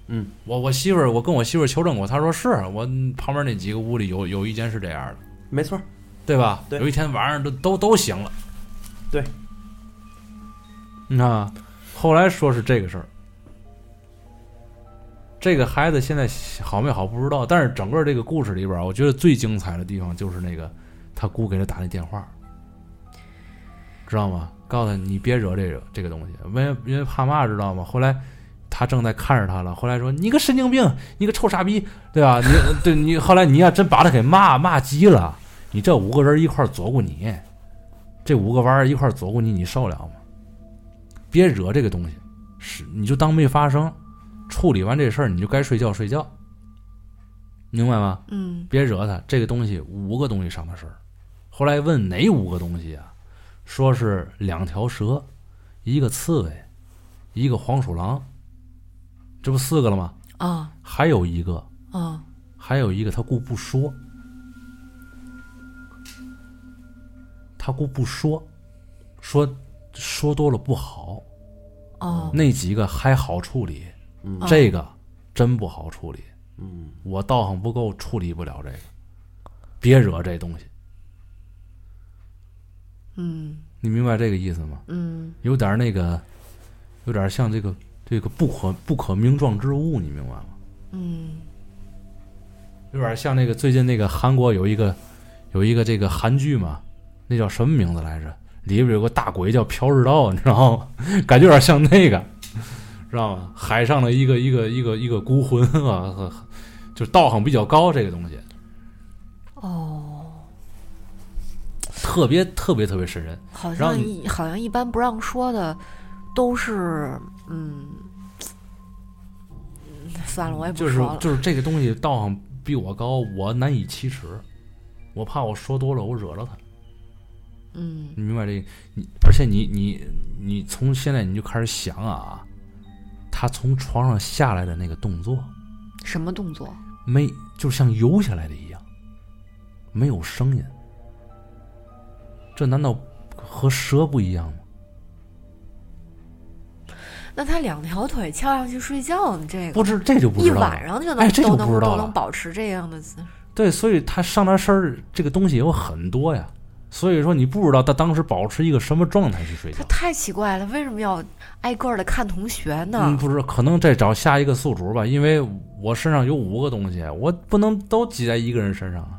嗯，我我媳妇儿，我跟我媳妇儿求证过，她说是我旁边那几个屋里有有一间是这样的，没错，对吧？对有一天晚上都都都醒了。对，你看啊，后来说是这个事儿，这个孩子现在好没好不知道，但是整个这个故事里边，我觉得最精彩的地方就是那个他姑给他打那电话，知道吗？告诉他你别惹这个这个东西，因为因为怕嘛，知道吗？后来他正在看着他了，后来说你个神经病，你个臭傻逼，对吧？你对你后来你要真把他给骂骂急了，你这五个人一块儿左顾你，这五个娃儿一块儿左顾你，你受了吗？别惹这个东西，是你就当没发生，处理完这事儿你就该睡觉睡觉，明白吗？嗯别惹他。这个东西五个东西上的事儿，后来问哪五个东西啊？说是两条蛇，一个刺猬，一个黄鼠狼，这不四个了吗？啊还有一个，啊还有一个他姑不说，他姑不说，说说多了不好，哦那几个还好处理，嗯这个真不好处理。嗯我道行不够，处理不了这个，别惹这东西。嗯你明白这个意思吗？嗯有点那个，有点像这个这个不可不可名状之物，你明白吗？嗯有点像那个最近那个韩国有一个有一个这个韩剧嘛，那叫什么名字来着？里边有个大鬼叫朴日道，你知道吗？感觉有点像那个，知道吗？海上的一个一个一个一个孤魂啊，就道行比较高，这个东西哦，特别特别特别瘆人。好像一好像一般不让说的都是嗯。嗯算了，我也不就是说了。就是这个东西道行比我高，我难以启齿，我怕我说多了，我惹了他。嗯你明白这个？你而且你你你从现在你就开始想啊，他从床上下来的那个动作，什么动作？没就像游下来的一样，没有声音。这难道和蛇不一样吗？那他两条腿翘上去睡觉，你这个不知这就不知道了。晚上就能、哎这就都能不知道了都能保持这样的姿势。对，所以他上半身儿这个东西有很多呀。所以说你不知道他当时保持一个什么状态去睡觉他。太奇怪了，为什么要挨个的看同学呢？嗯，不是，可能再找下一个宿主吧，因为我身上有五个东西，我不能都挤在一个人身上啊。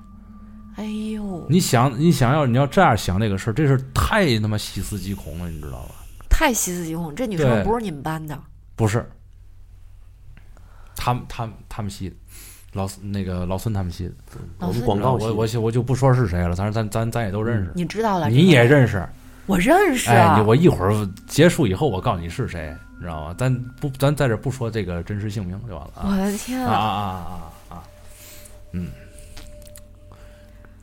哎呦，你想，你想要你要这样想这个事儿，这事太他妈细思极恐了，你知道吧？太细思极恐！这女生不是你们班的，不是，他们他们他们系的，老那个老孙他们系的，我们广告系我我我就不说是谁了，咱咱咱咱也都认识，你知道了？你也认识，我认识哎，我一会儿结束以后，我告诉你是谁，你知道吗？咱不咱在这不说这个真实姓名就完了啊。我的天啊啊啊啊啊！嗯，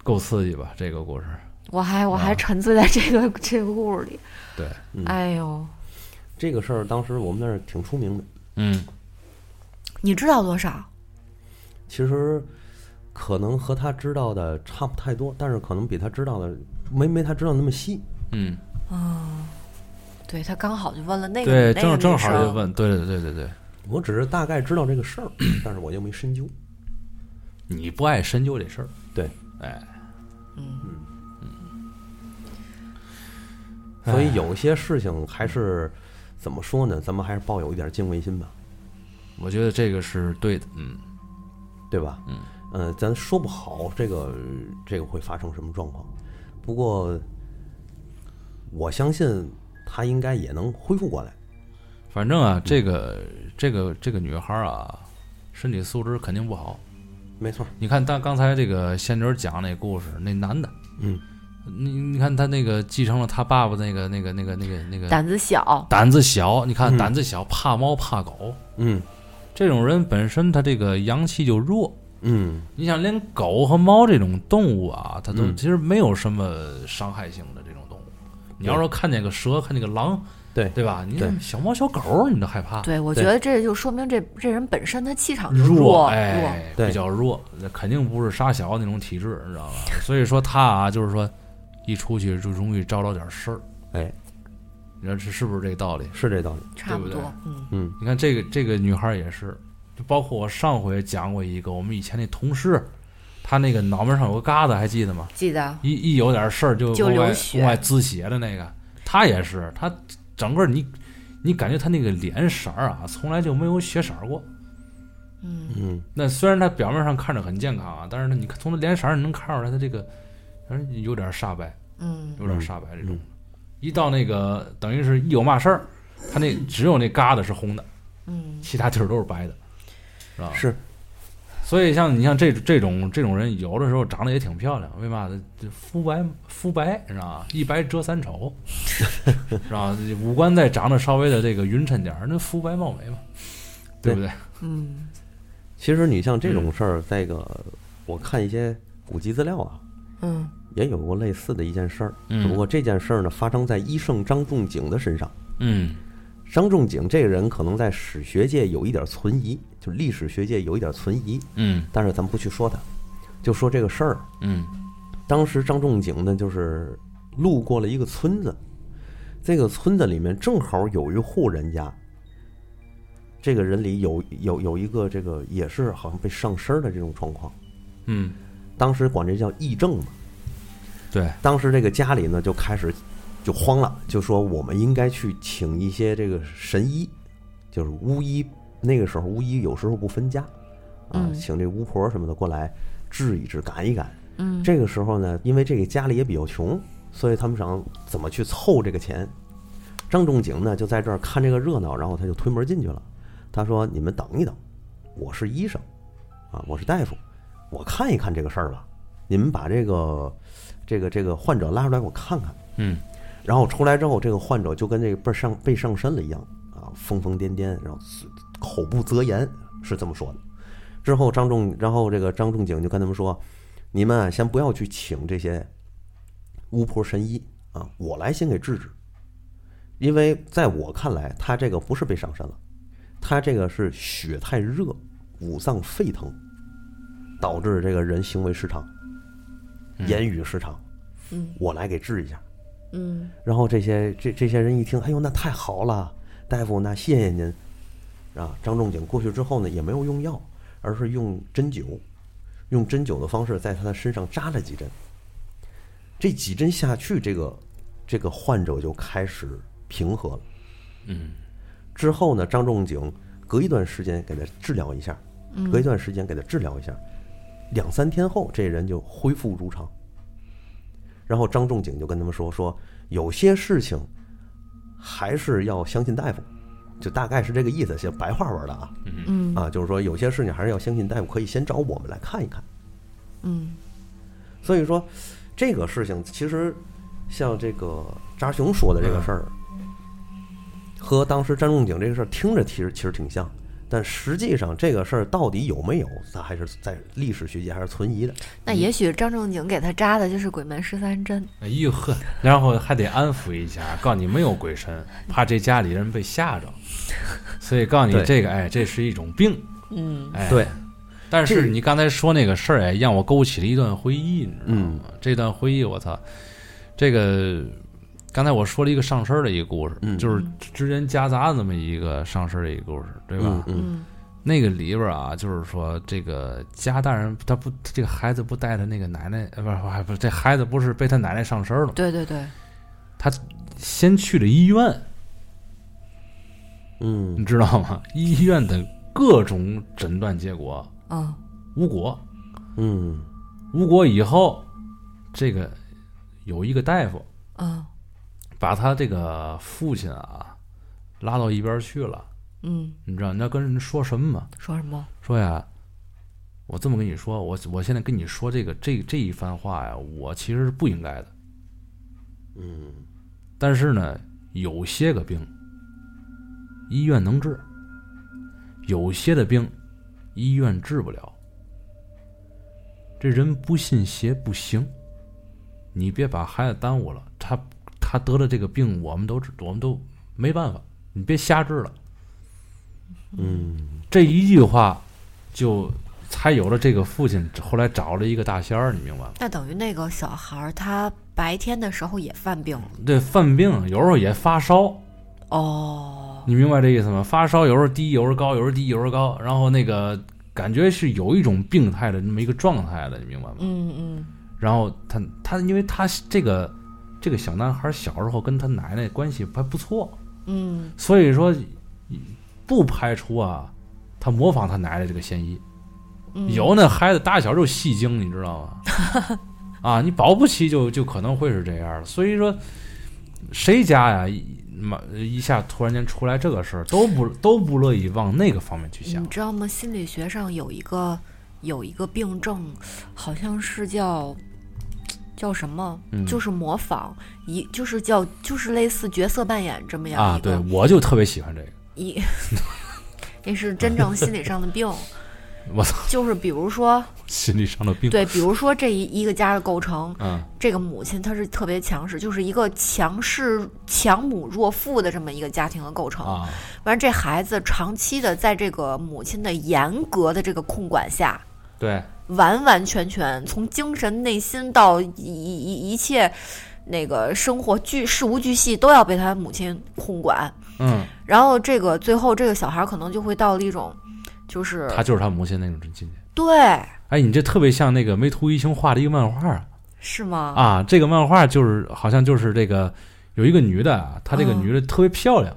够刺激吧？这个故事，我还我还啊沉醉在这个这个故事里。对，嗯哎呦，这个事儿当时我们那儿挺出名的。嗯，你知道多少？其实可能和他知道的差不太多，但是可能比他知道的没没他知道那么细。嗯，哦。对他刚好就问了那个对，那个正正好就问，对对对对对，我只是大概知道这个事儿，但是我又没深究。你不爱深究这事儿，对，哎，嗯。嗯。嗯所以有些事情还是怎么说呢？咱们还是抱有一点敬畏心吧，我觉得这个是对的，嗯对吧？嗯，呃，咱说不好这个这个会发生什么状况，不过我相信他应该也能恢复过来。反正啊，这个这个这个女孩儿啊，身体素质肯定不好。没错，你看，但刚才这个仙女讲那故事，那男的，嗯，你你看他那个继承了他爸爸那个那个那个那个那个胆子小，胆子小，你看嗯胆子小，怕猫怕狗，嗯这种人本身他这个阳气就弱。嗯，你想，连狗和猫这种动物啊，它都嗯其实没有什么伤害性的这种动物。你要说看见个蛇，看见个狼，对对吧？你对小猫小狗，你都害怕。对我觉得这就说明这这人本身他气场就弱，弱，哎，对比较弱，那肯定不是傻小那种体质，你知道吧？所以说他啊，就是说一出去就容易招着点事儿，哎，你说是是不是这个道理？是这道理。差不多对不对，嗯嗯你看这个这个女孩也是，就包括我上回讲过一个，我们以前那同事，她那个脑门上有个疙瘩，还记得吗？记得一一有点事儿就就往外流血往外滋血的那个，她也是，她整个你你感觉她那个脸色儿啊，从来就没有血色儿过。嗯嗯那虽然他表面上看着很健康啊，但是呢，你看从他脸色儿你能看出来他这个，反正有点煞白，嗯有点煞白这种。嗯一到那个等于是一有嘛事儿，他那只有那疙瘩是红的，嗯其他地儿都是白的，是吧？是，所以像你像这这种这种人，有的时候长得也挺漂亮，为嘛呢？这肤白肤白，是吧？一白遮三丑，是吧？五官再长得稍微的这个匀称点儿，那肤白貌美嘛，对不对？嗯其实你像这种事儿，在个我看一些古籍资料啊，嗯也有过类似的一件事儿。嗯只不过这件事儿呢，发生在医圣张仲景的身上。嗯张仲景这个人可能在史学界有一点存疑，就历史学界有一点存疑，嗯但是咱们不去说他，就说这个事儿。嗯当时张仲景呢，就是路过了一个村子，这个村子里面正好有一户人家，这个人里有有有一个这个也是好像被上身的这种状况，嗯，当时管这叫议政嘛。对，当时这个家里呢就开始就慌了，就说我们应该去请一些这个神医，就是巫医。那个时候巫医有时候不分家，啊，嗯请这巫婆什么的过来治一治、赶一赶。嗯这个时候呢，因为这个家里也比较穷，所以他们想怎么去凑这个钱。张仲景呢就在这儿看这个热闹，然后他就推门进去了。他说：“你们等一等，我是医生，啊，我是大夫，我看一看这个事儿吧。你们把这个这个这个患者拉出来，我看看。”嗯然后出来之后，这个患者就跟这个被上被上身了一样啊，疯疯癫癫，然后口不择言，是这么说的。之后张仲，然后这个张仲景就跟他们说：“你们啊，先不要去请这些巫婆神医啊，我来先给治治。因为在我看来，他这个不是被上身了，他这个是血太热，五脏沸腾，导致这个人行为失常，言语失常。嗯我来给治一下。”嗯然后这些这这些人一听，哎呦，那太好了，大夫，那谢谢您。啊，张仲景过去之后呢，也没有用药，而是用针灸，用针灸的方式在他的身上扎了几针。这几针下去，这个这个患者就开始平和了。嗯之后呢，张仲景隔一段时间给他治疗一下，隔一段时间给他治疗一下，两三天后，这人就恢复如常。然后张仲景就跟他们说说，有些事情还是要相信大夫，就大概是这个意思，写白话文的啊。嗯。啊，就是说有些事情还是要相信大夫，可以先找我们来看一看。嗯。所以说，这个事情其实像这个扎熊说的这个事儿，和当时张仲景这个事儿听着其实其实挺像，但实际上这个事儿到底有没有，咱还是在历史学界还是存疑的。那也许张仲景给他扎的就是鬼门十三针。哎呦呵，然后还得安抚一下，告诉你没有鬼神，怕这家里人被吓着，所以告诉你这个，哎，这是一种病，嗯哎，对。但是你刚才说那个事儿，哎，让我勾起了一段回忆，你知道嗯吗？这段回忆，我操，这个刚才我说了一个上身的一个故事，嗯。就是之间夹杂这么一个上身的一个故事，对吧？嗯嗯。嗯那个里边啊，就是说这个家大人他不这个孩子不带他那个奶奶，呃，不是不是不，这孩子不是被他奶奶上身儿了，对对对，他先去了医院，嗯。你知道吗？医院的各种诊断结果嗯。无果，嗯。无果以后，这个有一个大夫嗯把他这个父亲啊拉到一边去了，嗯，你知道你要跟人说什么吗？说什么？说呀，我这么跟你说，我我现在跟你说这个这这一番话呀，我其实是不应该的。嗯但是呢，有些个病，医院能治；有些的病，医院治不了。这人不信邪不行，你别把孩子耽误了。他他得了这个病，我们都知，我们都没办法。你别瞎治了。嗯这一句话，就才有了这个父亲后来找了一个大仙儿，你明白吗？那等于那个小孩儿他白天的时候也犯病了。对，犯病有时候也发烧，哦，你明白这意思吗？发烧有时候低，有时候高，有时候低，有时候高，然后那个感觉是有一种病态的那么一个状态的，你明白吗？嗯嗯然后他他因为他这个这个小男孩小时候跟他奶奶关系还不错，嗯所以说不排除啊他模仿他奶奶这个嫌疑。嗯，有那孩子打小就戏精，你知道吗？啊，你保不齐就就可能会是这样的。所以说，谁家呀一妈一下突然间出来这个事儿，都不都不乐意往那个方面去想你。知道吗？心理学上有一个有一个病症，好像是叫叫什么？嗯就是模仿一，就是叫就是类似角色扮演这么样啊，对，我就特别喜欢这个。一，那是真正心理上的病。我操，就是比如说，心理上的病。对，比如说这一一个家的构成，嗯这个母亲她是特别强势，就是一个强势强母弱父的这么一个家庭的构成。啊，完，这孩子长期的在这个母亲的严格的这个控管下，对，完完全全从精神内心到一一一一切那个生活巨事无巨细都要被他母亲控管。嗯，然后这个最后这个小孩可能就会到了一种，就是他就是他母亲那种境界。对，哎，你这特别像那个梅图一雄画的一个漫画啊是吗？啊，这个漫画就是好像就是这个有一个女的啊，她这个嗯女的特别漂亮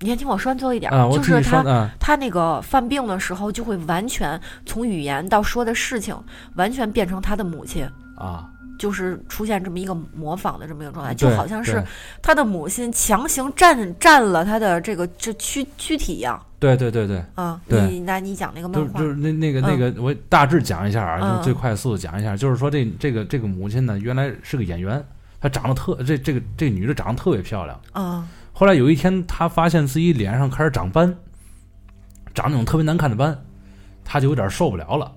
你先听我说完最后一点，啊，就是他啊，他那个犯病的时候，就会完全从语言到说的事情，完全变成他的母亲。啊，就是出现这么一个模仿的这么一个状态，就好像是他的母亲强行占占了他的这个这躯躯体一样。对对对对，啊，对。你那你讲那个漫画就就，是那那个那个，我大致讲一下啊，嗯。用最快速的讲一下，就是说这这个这个母亲呢，原来是个演员，她长得特这这个这女的长得特别漂亮。嗯后来有一天，她发现自己脸上开始长斑，长那种特别难看的斑，她就有点受不了了。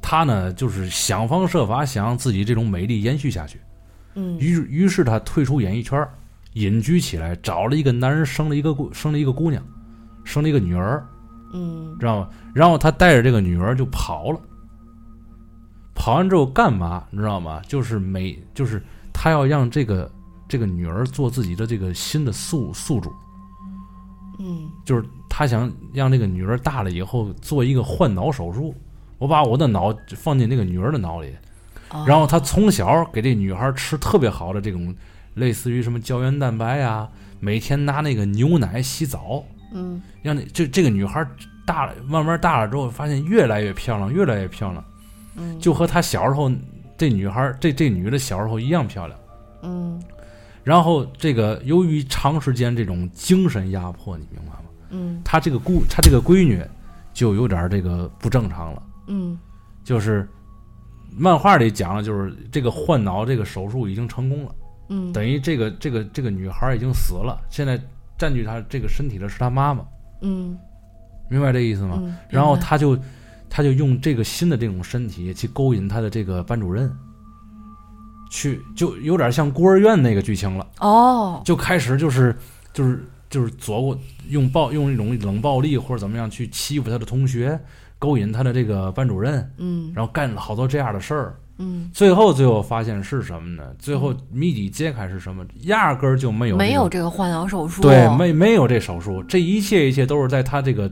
她呢，就是想方设法想让自己这种美丽延续下去。嗯于于是她退出演艺圈，隐居起来，找了一个男人，生了一个姑，生了一个姑娘，生了一个女儿。嗯知道吗？然后他带着这个女儿就跑了，跑完之后干嘛？你知道吗？就是每就是他要让这个这个女儿做自己的这个新的宿宿主，嗯。就是他想让这个女儿大了以后做一个换脑手术。我把我的脑放进那个女儿的脑里，哦。然后他从小给这女孩吃特别好的这种，类似于什么胶原蛋白啊、每天拿那个牛奶洗澡，嗯。让那这这个女孩大了，慢慢大了之后，发现越来越漂亮，越来越漂亮，嗯，就和她小时候这女孩这这女的小时候一样漂亮。嗯然后这个由于长时间这种精神压迫，你明白吗？嗯。她这个姑，她这个闺女就有点这个不正常了，嗯。就是漫画里讲了，就是这个换脑这个手术已经成功了，嗯，等于这个这个这个女孩已经死了，现在占据她这个身体的是她妈妈，嗯。明白这意思吗？嗯，然后他就他就用这个新的这种身体去勾引他的这个班主任，去就有点像孤儿院那个剧情了，哦，就开始就是就是就是左过用暴用一种冷暴力或者怎么样去欺负他的同学，勾引他的这个班主任，嗯。然后干了好多这样的事儿，嗯，最后最后发现是什么呢？最后谜底揭开是什么？压根儿就没有、没有这这个换阳手术，对，没没有这手术，这一切一切都是在他这个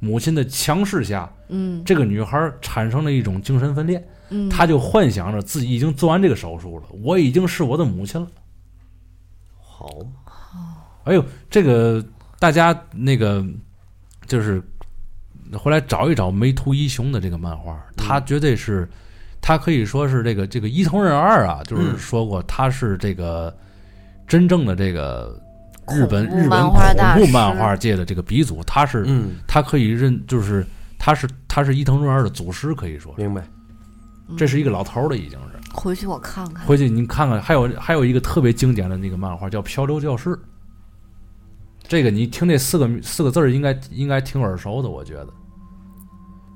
母亲的强势下，嗯。这个女孩产生了一种精神分裂，嗯，她就幻想着自己已经做完这个手术了，我已经是我的母亲了。好。嘛，哎呦，这个大家那个就是回来找一找梅图一雄的这个漫画，他绝对是，他可以说是这个这个伊藤润二啊，就是嗯说过他是这个真正的这个日本日本恐怖漫画界的这个鼻祖，他是嗯，他可以认就是他是他是伊藤润二的祖师，可以说明白。这是一个老头儿了，已经是。回去我看看，回去您看看，还有还有一个特别经典的那个漫画叫《漂流教室》，这个你听这四个四个字儿应该应该挺耳熟的，我觉得，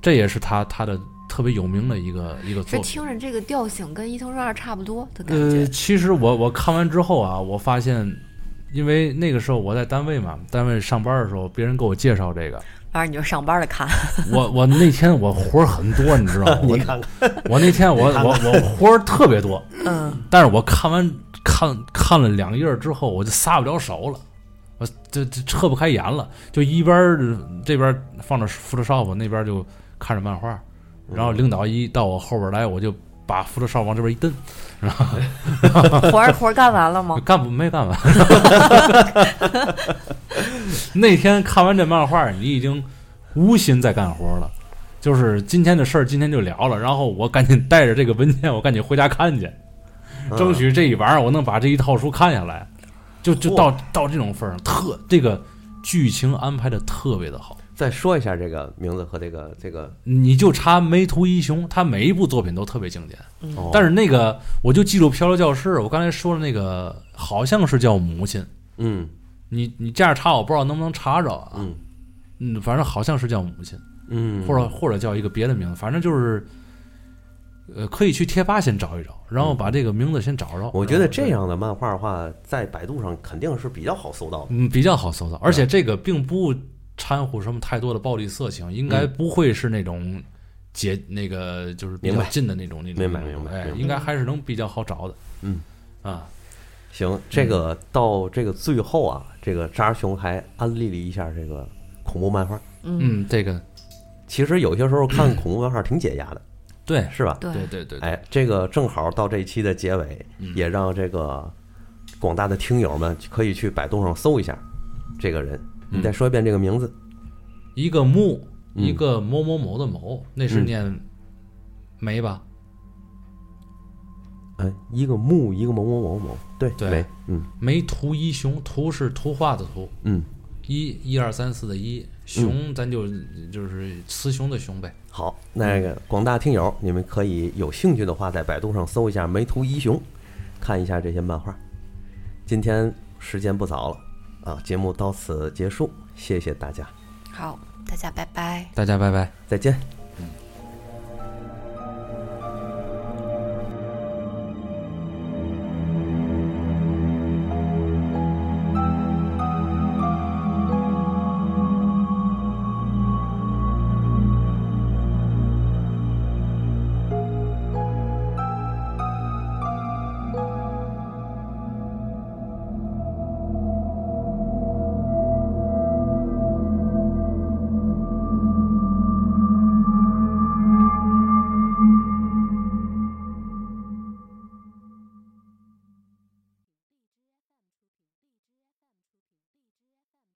这也是他他的特别有名的一个一个这作品。听着这个调性跟伊藤润二差不多的感觉。呃，觉，其实我我看完之后啊，我发现，因为那个时候我在单位嘛，单位上班的时候，别人给我介绍这个，反正你就上班的看，我我那天我活儿很多，你知道吗？我你看看，我那天我 我我活儿特别多，嗯，但是我看完看看了两页之后，我就撒不了手了，我这这撤不开眼了，就一边这边放着 Photoshop，那边就看着漫画，然后领导一到我后边来，我就把 Photoshop 往这边一蹬，活儿活儿干完了吗？干不没干完。那天看完这漫画，你已经无心再干活了。就是今天的事儿，今天就了了。然后我赶紧带着这个文件，我赶紧回家看去。争取这一晚上我能把这一套书看下来，就就到到这种份儿上，特这个剧情安排的特别的好。再说一下这个名字和这个这个，你就查梅图一雄，他每一部作品都特别经典。哦但是那个我就记住《漂流教室》，我刚才说的那个好像是叫母亲。嗯你你这样查，我不知道能不能查着啊。嗯嗯，反正好像是叫母亲，嗯，或者或者叫一个别的名字，反正就是，呃，可以去贴吧先找一找，然后把这个名字先找着。我觉得这样的漫画的话，在百度上肯定是比较好搜到的。嗯，比较好搜到，而且这个并不掺和什么太多的暴力色情，应该嗯不会是那种解那个就是比较明白近的那种那种明白明白应该还是能比较好找的。嗯啊，行，这个到这个最后啊，这个渣熊还安利了一下这个恐怖漫画。嗯，嗯，这个其实有些时候看恐怖漫画挺解压的，对是吧？对对对对，对哎，这个正好到这一期的结尾，嗯也让这个广大的听友们可以去百度上搜一下这个人。你再说一遍这个名字。一个木，嗯一个某某某的某，那是嗯念梅吧？哎，一个木，一个某某某某，对对梅，嗯梅图一雄，图是图画的图，嗯，一一二三四的一，雄咱就就是雌雄的雄呗。好，那个广大听友，你们可以有兴趣的话，在百度上搜一下梅图一雄，看一下这些漫画。今天时间不早了啊，节目到此结束，谢谢大家，好，大家拜拜。大家拜拜。再见。